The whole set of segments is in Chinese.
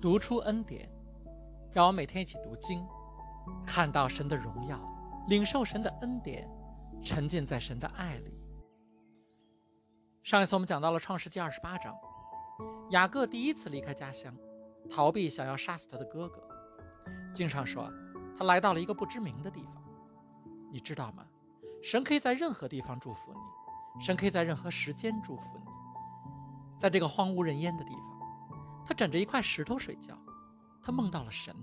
读出恩典，让我每天一起读经，看到神的荣耀，领受神的恩典，沉浸在神的爱里。上一次我们讲到了创世纪二十八章，雅各第一次离开家乡，逃避想要杀死他的哥哥。经上说，他来到了一个不知名的地方。你知道吗？神可以在任何地方祝福你，神可以在任何时间祝福你。在这个荒无人烟的地方。他枕着一块石头睡觉，他梦到了神。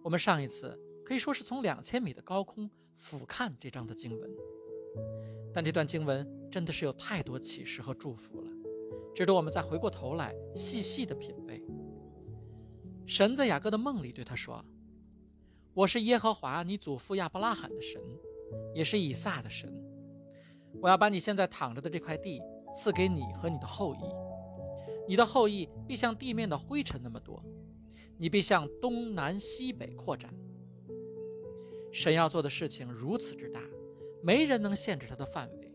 我们上一次可以说是从两千米的高空俯瞰这章的经文，但这段经文真的是有太多启示和祝福了，值得我们再回过头来细细的品味。神在雅各的梦里对他说：“我是耶和华你祖父亚伯拉罕的神，也是以撒的神。我要把你现在躺着的这块地赐给你和你的后裔。”你的后裔必像地面的灰尘那么多，你必向东南西北扩展。神要做的事情如此之大，没人能限制他的范围，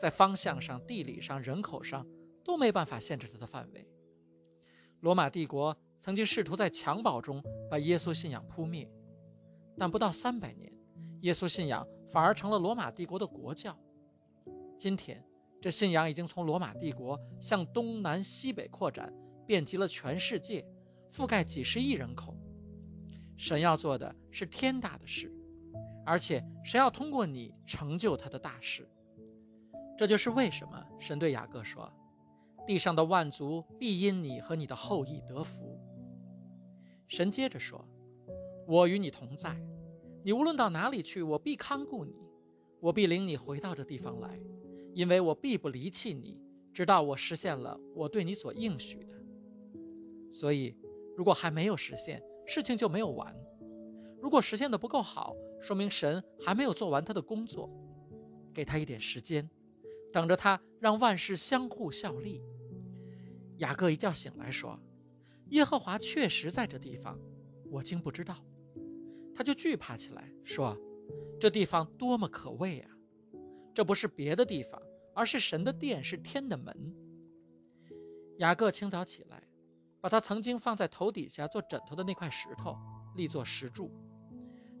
在方向上、地理上、人口上都没办法限制他的范围。罗马帝国曾经试图在襁褓中把耶稣信仰扑灭，但不到三百年，耶稣信仰反而成了罗马帝国的国教。今天。这信仰已经从罗马帝国向东南西北扩展，遍及了全世界，覆盖几十亿人口。神要做的是天大的事，而且神要通过你成就他的大事。这就是为什么神对雅各说：“地上的万族必因你和你的后裔得福。”神接着说：“我与你同在，你无论到哪里去，我必看顾你，我必领你回到这地方来。”因为我必不离弃你，直到我实现了我对你所应许的。所以，如果还没有实现，事情就没有完；如果实现的不够好，说明神还没有做完他的工作。给他一点时间，等着他让万事相互效力。雅各一觉醒来说：“耶和华确实在这地方，我竟不知道。”他就惧怕起来，说：“这地方多么可畏啊！”这不是别的地方，而是神的殿，是天的门。雅各清早起来，把他曾经放在头底下做枕头的那块石头立作石柱，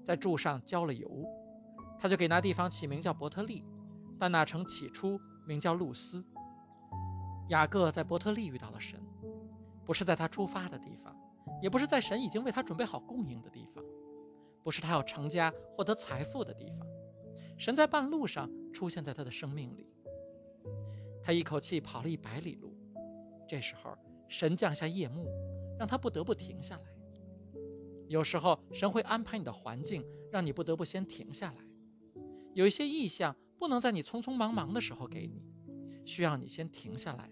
在柱上浇了油，他就给那地方起名叫伯特利，但那城起初名叫路斯。雅各在伯特利遇到了神，不是在他出发的地方，也不是在神已经为他准备好供应的地方，不是他要成家获得财富的地方。神在半路上出现在他的生命里，他一口气跑了一百里路。这时候，神降下夜幕，让他不得不停下来。有时候，神会安排你的环境，让你不得不先停下来。有一些意象不能在你匆匆忙忙的时候给你，需要你先停下来，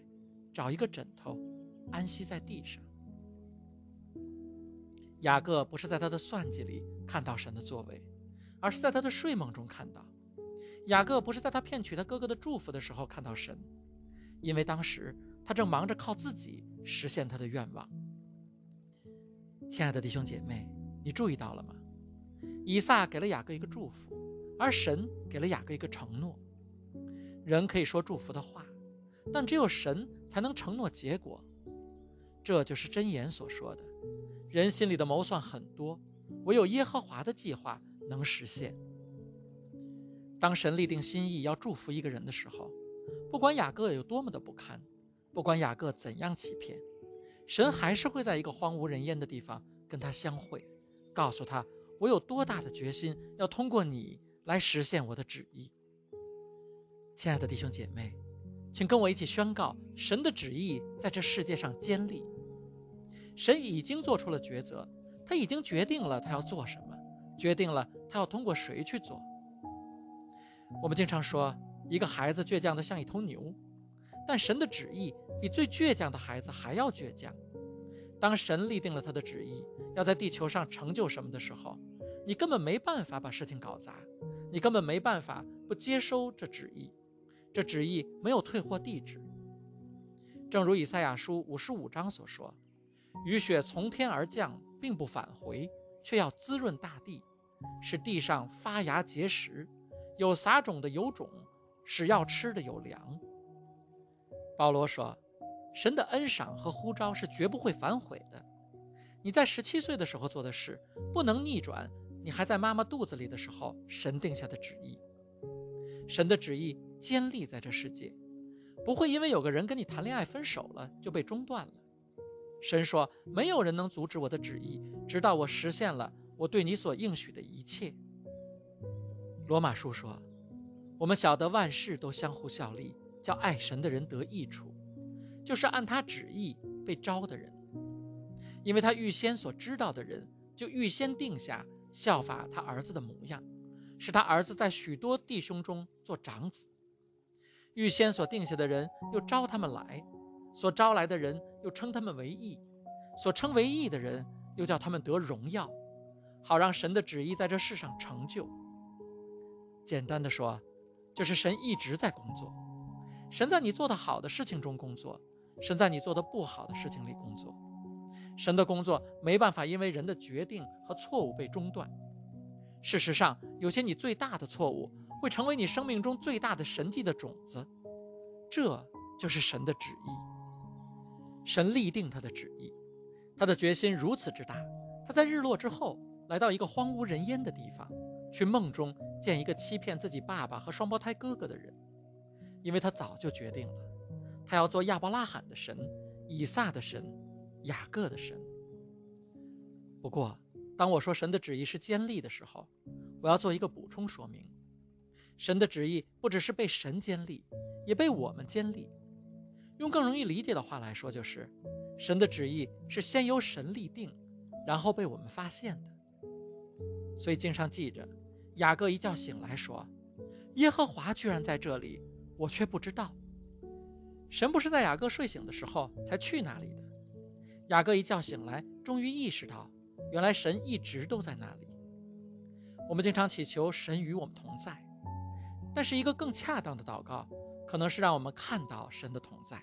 找一个枕头，安息在地上。雅各不是在他的算计里看到神的作为，而是在他的睡梦中看到。雅各不是在他骗取他哥哥的祝福的时候看到神，因为当时他正忙着靠自己实现他的愿望。亲爱的弟兄姐妹，你注意到了吗？以撒给了雅各一个祝福，而神给了雅各一个承诺。人可以说祝福的话，但只有神才能承诺结果。这就是箴言所说的：人心里的谋算很多，唯有耶和华的计划能实现。当神立定心意要祝福一个人的时候，不管雅各有多么的不堪，不管雅各怎样欺骗，神还是会在一个荒无人烟的地方跟他相会，告诉他我有多大的决心要通过你来实现我的旨意。亲爱的弟兄姐妹，请跟我一起宣告神的旨意在这世界上坚立。神已经做出了抉择，他已经决定了他要做什么，决定了他要通过谁去做。我们经常说，一个孩子倔强的像一头牛，但神的旨意比最倔强的孩子还要倔强。当神立定了他的旨意，要在地球上成就什么的时候，你根本没办法把事情搞砸，你根本没办法不接收这旨意。这旨意没有退货地址。正如以赛亚书五十五章所说：“雨雪从天而降，并不返回，却要滋润大地，使地上发芽结实。”有撒种的有种，使要吃的有粮。保罗说：“神的恩赏和呼召是绝不会反悔的。你在十七岁的时候做的事，不能逆转你还在妈妈肚子里的时候神定下的旨意。神的旨意坚立在这世界，不会因为有个人跟你谈恋爱分手了就被中断了。神说：“没有人能阻止我的旨意，直到我实现了我对你所应许的一切。”罗马书说：“我们晓得万事都相互效力，叫爱神的人得益处，就是按他旨意被招的人。因为他预先所知道的人，就预先定下效法他儿子的模样，使他儿子在许多弟兄中做长子。预先所定下的人，又招他们来。”所招来的人又称他们为义，所称为义的人又叫他们得荣耀，好让神的旨意在这世上成就。简单的说，就是神一直在工作，神在你做的好的事情中工作，神在你做的不好的事情里工作。神的工作没办法因为人的决定和错误被中断。事实上，有些你最大的错误会成为你生命中最大的神迹的种子，这就是神的旨意。神立定他的旨意，他的决心如此之大。他在日落之后来到一个荒无人烟的地方，去梦中见一个欺骗自己爸爸和双胞胎哥哥的人，因为他早就决定了，他要做亚伯拉罕的神、以撒的神、雅各的神。不过，当我说神的旨意是坚立的时候，我要做一个补充说明：神的旨意不只是被神坚立，也被我们坚立。用更容易理解的话来说，就是神的旨意是先由神立定，然后被我们发现的。所以经上记着，雅各一觉醒来说：“耶和华居然在这里，我却不知道。”神不是在雅各睡醒的时候才去那里的。雅各一觉醒来，终于意识到，原来神一直都在那里。我们经常祈求神与我们同在，但是一个更恰当的祷告。可能是让我们看到神的同在，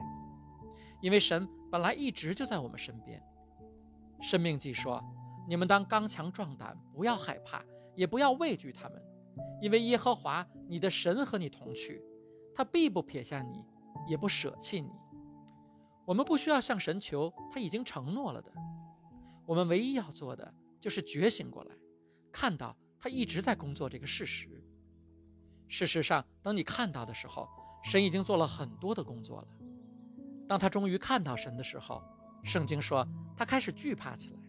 因为神本来一直就在我们身边。生命记说：“你们当刚强壮胆，不要害怕，也不要畏惧他们，因为耶和华你的神和你同去，他必不撇下你，也不舍弃你。”我们不需要向神求，他已经承诺了的。我们唯一要做的就是觉醒过来，看到他一直在工作这个事实。事实上，等你看到的时候，神已经做了很多的工作了。当他终于看到神的时候，圣经说他开始惧怕起来，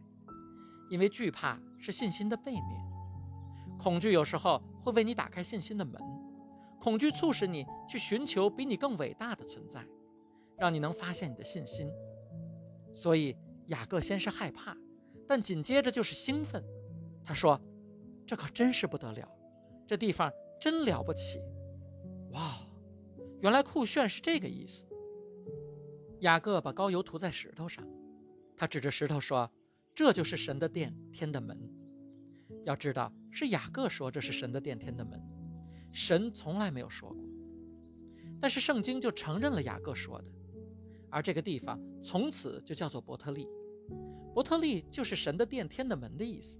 因为惧怕是信心的背面。恐惧有时候会为你打开信心的门，恐惧促使你去寻求比你更伟大的存在，让你能发现你的信心。所以雅各先是害怕，但紧接着就是兴奋。他说：“这可真是不得了，这地方真了不起，哇！”原来酷炫是这个意思。雅各把膏油涂在石头上，他指着石头说：“这就是神的殿，天的门。”要知道，是雅各说这是神的殿，天的门，神从来没有说过。但是圣经就承认了雅各说的，而这个地方从此就叫做伯特利。伯特利就是神的殿，天的门的意思。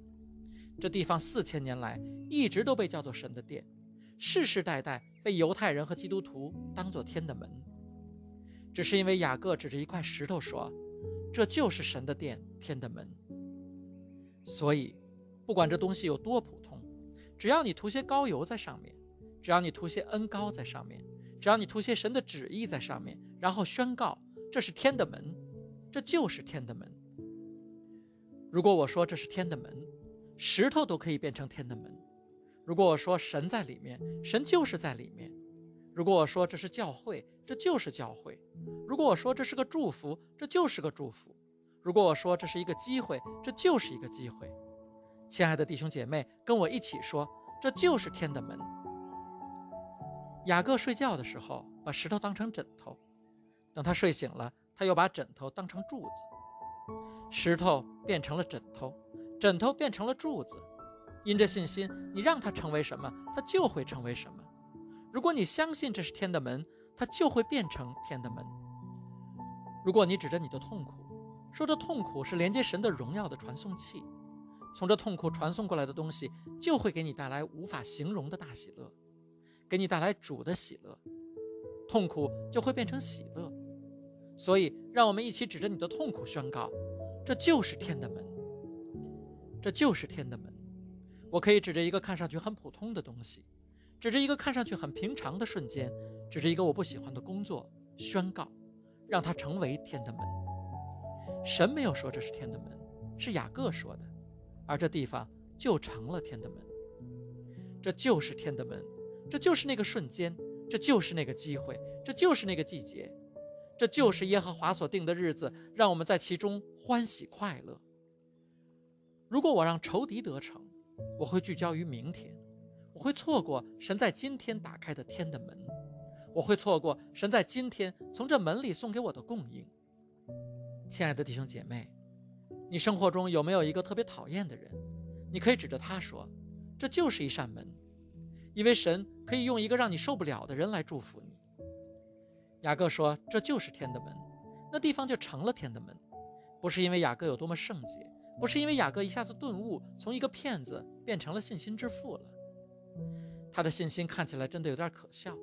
这地方四千年来一直都被叫做神的殿。世世代代被犹太人和基督徒当作天的门，只是因为雅各指着一块石头说：“这就是神的殿，天的门。”所以，不管这东西有多普通，只要你涂些膏油在上面，只要你涂些恩膏在上面，只要你涂些神的旨意在上面，然后宣告这是天的门，这就是天的门。如果我说这是天的门，石头都可以变成天的门。如果我说神在里面，神就是在里面；如果我说这是教会，这就是教会；如果我说这是个祝福，这就是个祝福；如果我说这是一个机会，这就是一个机会。亲爱的弟兄姐妹，跟我一起说，这就是天的门。雅各睡觉的时候把石头当成枕头，等他睡醒了，他又把枕头当成柱子，石头变成了枕头，枕头变成了柱子。因着信心，你让它成为什么，它就会成为什么。如果你相信这是天的门，它就会变成天的门。如果你指着你的痛苦，说这痛苦是连接神的荣耀的传送器，从这痛苦传送过来的东西就会给你带来无法形容的大喜乐，给你带来主的喜乐，痛苦就会变成喜乐。所以，让我们一起指着你的痛苦宣告：这就是天的门。这就是天的门。我可以指着一个看上去很普通的东西，指着一个看上去很平常的瞬间，指着一个我不喜欢的工作，宣告，让它成为天的门。神没有说这是天的门，是雅各说的，而这地方就成了天的门。这就是天的门，这就是那个瞬间，这就是那个机会，这就是那个季节，这就是耶和华所定的日子，让我们在其中欢喜快乐。如果我让仇敌得逞，我会聚焦于明天，我会错过神在今天打开的天的门，我会错过神在今天从这门里送给我的供应。亲爱的弟兄姐妹，你生活中有没有一个特别讨厌的人？你可以指着他说：“这就是一扇门，因为神可以用一个让你受不了的人来祝福你。”雅各说：“这就是天的门，那地方就成了天的门，不是因为雅各有多么圣洁。”不是因为雅各一下子顿悟，从一个骗子变成了信心之父了。他的信心看起来真的有点可笑。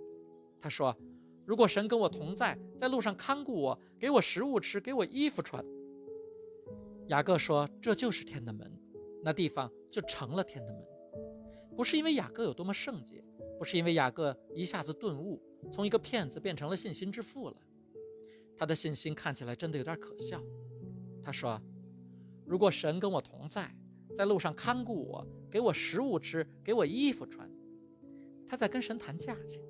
他说：“如果神跟我同在，在路上看顾我，给我食物吃，给我衣服穿。”雅各说：“这就是天的门，那地方就成了天的门。”不是因为雅各有多么圣洁，不是因为雅各一下子顿悟，从一个骗子变成了信心之父了。他的信心看起来真的有点可笑。他说。如果神跟我同在，在路上看顾我，给我食物吃，给我衣服穿，他在跟神谈价钱，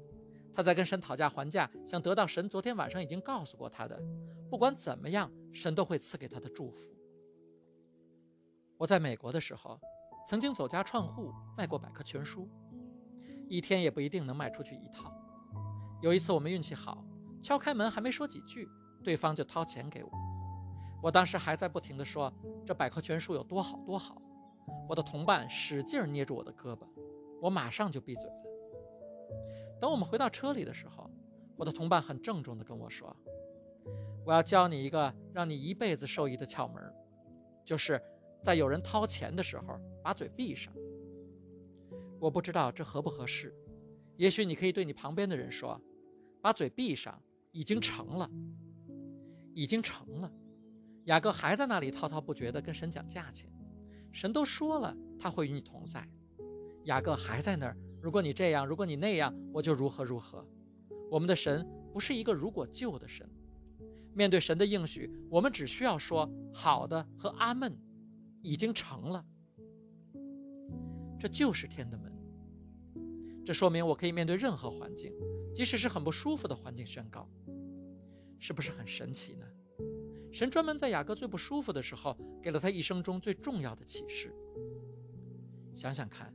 他在跟神讨价还价，想得到神昨天晚上已经告诉过他的，不管怎么样，神都会赐给他的祝福。我在美国的时候，曾经走家串户卖过百科全书，一天也不一定能卖出去一套。有一次我们运气好，敲开门还没说几句，对方就掏钱给我。我当时还在不停地说这百科全书有多好多好，我的同伴使劲捏住我的胳膊，我马上就闭嘴了。等我们回到车里的时候，我的同伴很郑重地跟我说：“我要教你一个让你一辈子受益的窍门，就是在有人掏钱的时候把嘴闭上。”我不知道这合不合适，也许你可以对你旁边的人说：“把嘴闭上，已经成了，已经成了。”雅各还在那里滔滔不绝地跟神讲价钱，神都说了他会与你同在，雅各还在那儿。如果你这样，如果你那样，我就如何如何。我们的神不是一个如果就的神，面对神的应许，我们只需要说好的和阿门，已经成了。这就是天的门，这说明我可以面对任何环境，即使是很不舒服的环境宣告，是不是很神奇呢？神专门在雅各最不舒服的时候，给了他一生中最重要的启示。想想看，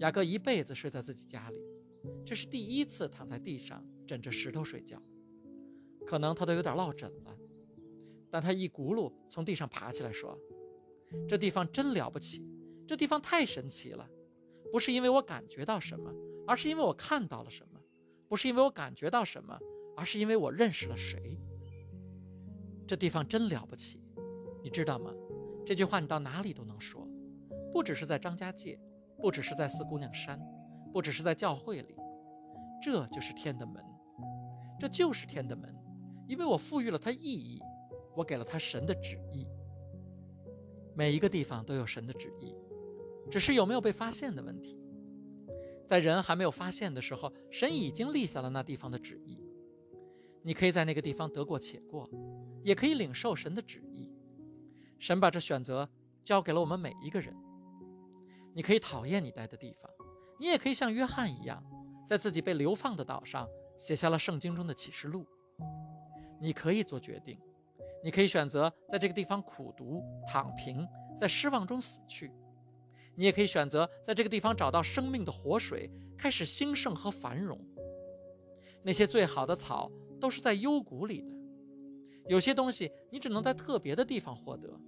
雅各一辈子睡在自己家里，这是第一次躺在地上枕着石头睡觉，可能他都有点落枕了。但他一骨碌从地上爬起来说：“这地方真了不起，这地方太神奇了。不是因为我感觉到什么，而是因为我看到了什么；不是因为我感觉到什么，而是因为我认识了谁。”这地方真了不起，你知道吗？这句话你到哪里都能说，不只是在张家界，不只是在四姑娘山，不只是在教会里。这就是天的门，这就是天的门，因为我赋予了它意义，我给了它神的旨意。每一个地方都有神的旨意，只是有没有被发现的问题。在人还没有发现的时候，神已经立下了那地方的旨意。你可以在那个地方得过且过。也可以领受神的旨意，神把这选择交给了我们每一个人。你可以讨厌你待的地方，你也可以像约翰一样，在自己被流放的岛上写下了圣经中的启示录。你可以做决定，你可以选择在这个地方苦读、躺平，在失望中死去；你也可以选择在这个地方找到生命的活水，开始兴盛和繁荣。那些最好的草都是在幽谷里的。有些东西你只能在特别的地方获得。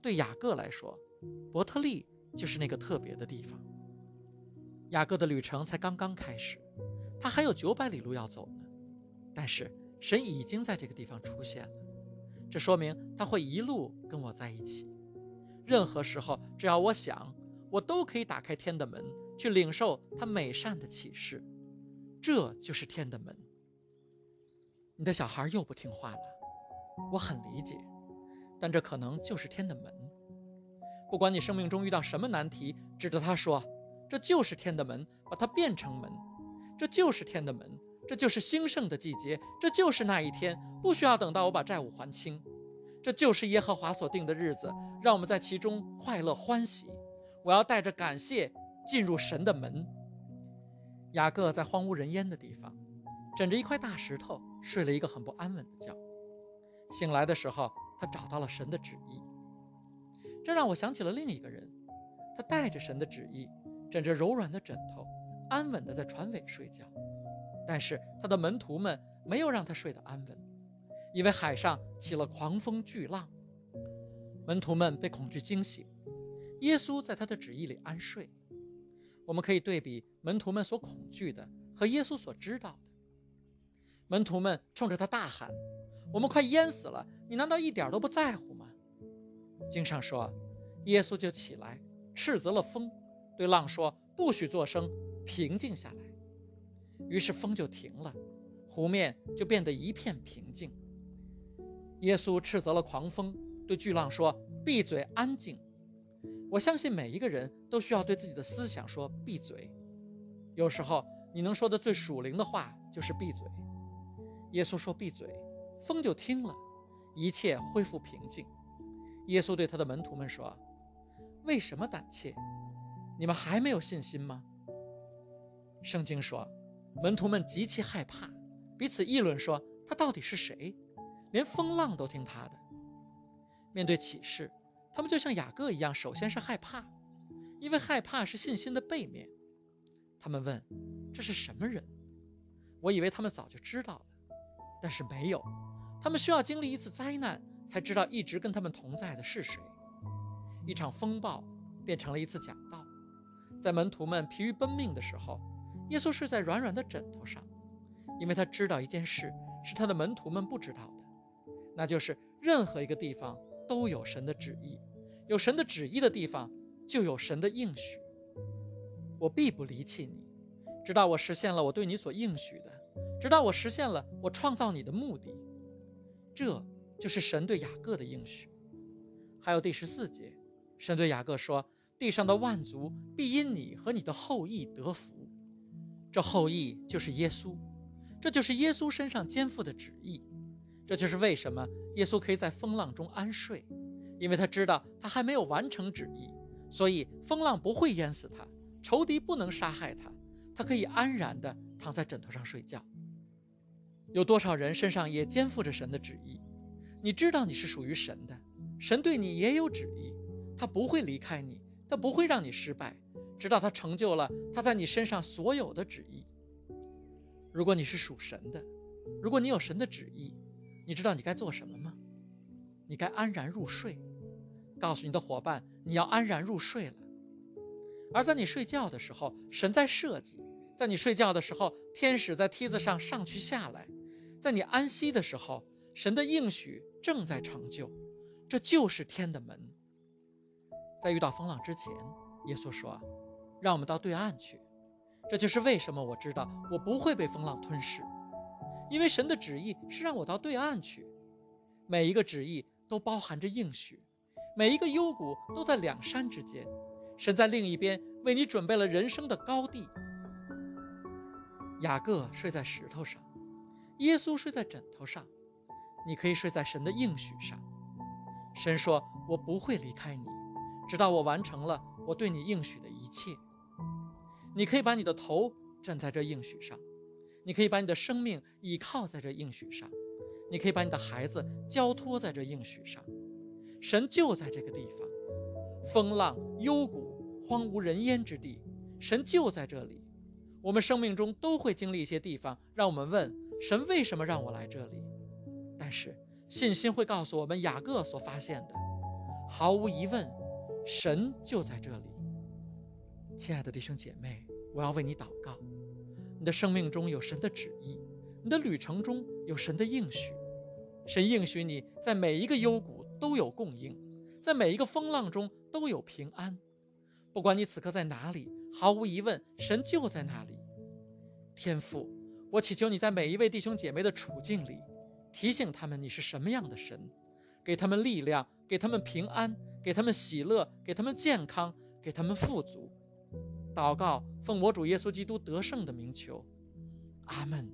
对雅各来说，伯特利就是那个特别的地方。雅各的旅程才刚刚开始，他还有九百里路要走呢。但是神已经在这个地方出现了，这说明他会一路跟我在一起。任何时候，只要我想，我都可以打开天的门，去领受他美善的启示。这就是天的门。你的小孩又不听话了。我很理解，但这可能就是天的门。不管你生命中遇到什么难题，指着它说：“这就是天的门，把它变成门。这就是天的门，这就是兴盛的季节，这就是那一天，不需要等到我把债务还清。这就是耶和华所定的日子，让我们在其中快乐欢喜。我要带着感谢进入神的门。”雅各在荒无人烟的地方，枕着一块大石头睡了一个很不安稳的觉。醒来的时候，他找到了神的旨意。这让我想起了另一个人，他带着神的旨意，枕着柔软的枕头，安稳地在船尾睡觉。但是他的门徒们没有让他睡得安稳，因为海上起了狂风巨浪。门徒们被恐惧惊醒，耶稣在他的旨意里安睡。我们可以对比门徒们所恐惧的和耶稣所知道的。门徒们冲着他大喊：“我们快淹死了！你难道一点都不在乎吗？”经上说，耶稣就起来，斥责了风，对浪说：“不许作声，平静下来。”于是风就停了，湖面就变得一片平静。耶稣斥责了狂风，对巨浪说：“闭嘴，安静。”我相信每一个人都需要对自己的思想说“闭嘴”。有时候你能说的最属灵的话就是“闭嘴”。耶稣说“闭嘴”，风就听了，一切恢复平静。耶稣对他的门徒们说：“为什么胆怯？你们还没有信心吗？”圣经说，门徒们极其害怕，彼此议论说：“他到底是谁？连风浪都听他的。”面对启示。他们就像雅各一样，首先是害怕，因为害怕是信心的背面。他们问：“这是什么人？”我以为他们早就知道了，但是没有。他们需要经历一次灾难，才知道一直跟他们同在的是谁。一场风暴变成了一次讲道。在门徒们疲于奔命的时候，耶稣睡在软软的枕头上，因为他知道一件事是他的门徒们不知道的，那就是任何一个地方。都有神的旨意，有神的旨意的地方，就有神的应许。我必不离弃你，直到我实现了我对你所应许的，直到我实现了我创造你的目的。这就是神对雅各的应许。还有第十四节，神对雅各说：“地上的万族必因你和你的后裔得福。”这后裔就是耶稣，这就是耶稣身上肩负的旨意。这就是为什么耶稣可以在风浪中安睡，因为他知道他还没有完成旨意，所以风浪不会淹死他，仇敌不能杀害他，他可以安然地躺在枕头上睡觉。有多少人身上也肩负着神的旨意？你知道你是属于神的，神对你也有旨意，他不会离开你，他不会让你失败，直到他成就了他在你身上所有的旨意。如果你是属神的，如果你有神的旨意。你知道你该做什么吗？你该安然入睡，告诉你的伙伴你要安然入睡了。而在你睡觉的时候，神在设计；在你睡觉的时候，天使在梯子上上去下来；在你安息的时候，神的应许正在成就。这就是天的门。在遇到风浪之前，耶稣说：“让我们到对岸去。”这就是为什么我知道我不会被风浪吞噬。因为神的旨意是让我到对岸去，每一个旨意都包含着应许，每一个幽谷都在两山之间，神在另一边为你准备了人生的高地。雅各睡在石头上，耶稣睡在枕头上，你可以睡在神的应许上。神说：“我不会离开你，直到我完成了我对你应许的一切。”你可以把你的头枕在这应许上。你可以把你的生命倚靠在这应许上，你可以把你的孩子交托在这应许上，神就在这个地方，风浪、幽谷、荒无人烟之地，神就在这里。我们生命中都会经历一些地方，让我们问神为什么让我来这里。但是信心会告诉我们，雅各所发现的，毫无疑问，神就在这里。亲爱的弟兄姐妹，我要为你祷告。你的生命中有神的旨意，你的旅程中有神的应许，神应许你在每一个幽谷都有供应，在每一个风浪中都有平安。不管你此刻在哪里，毫无疑问，神就在那里。天父，我祈求你在每一位弟兄姐妹的处境里，提醒他们你是什么样的神，给他们力量，给他们平安，给他们喜乐，给他们健康，给他们富足。祷告，奉我主耶稣基督得胜的名求，阿门。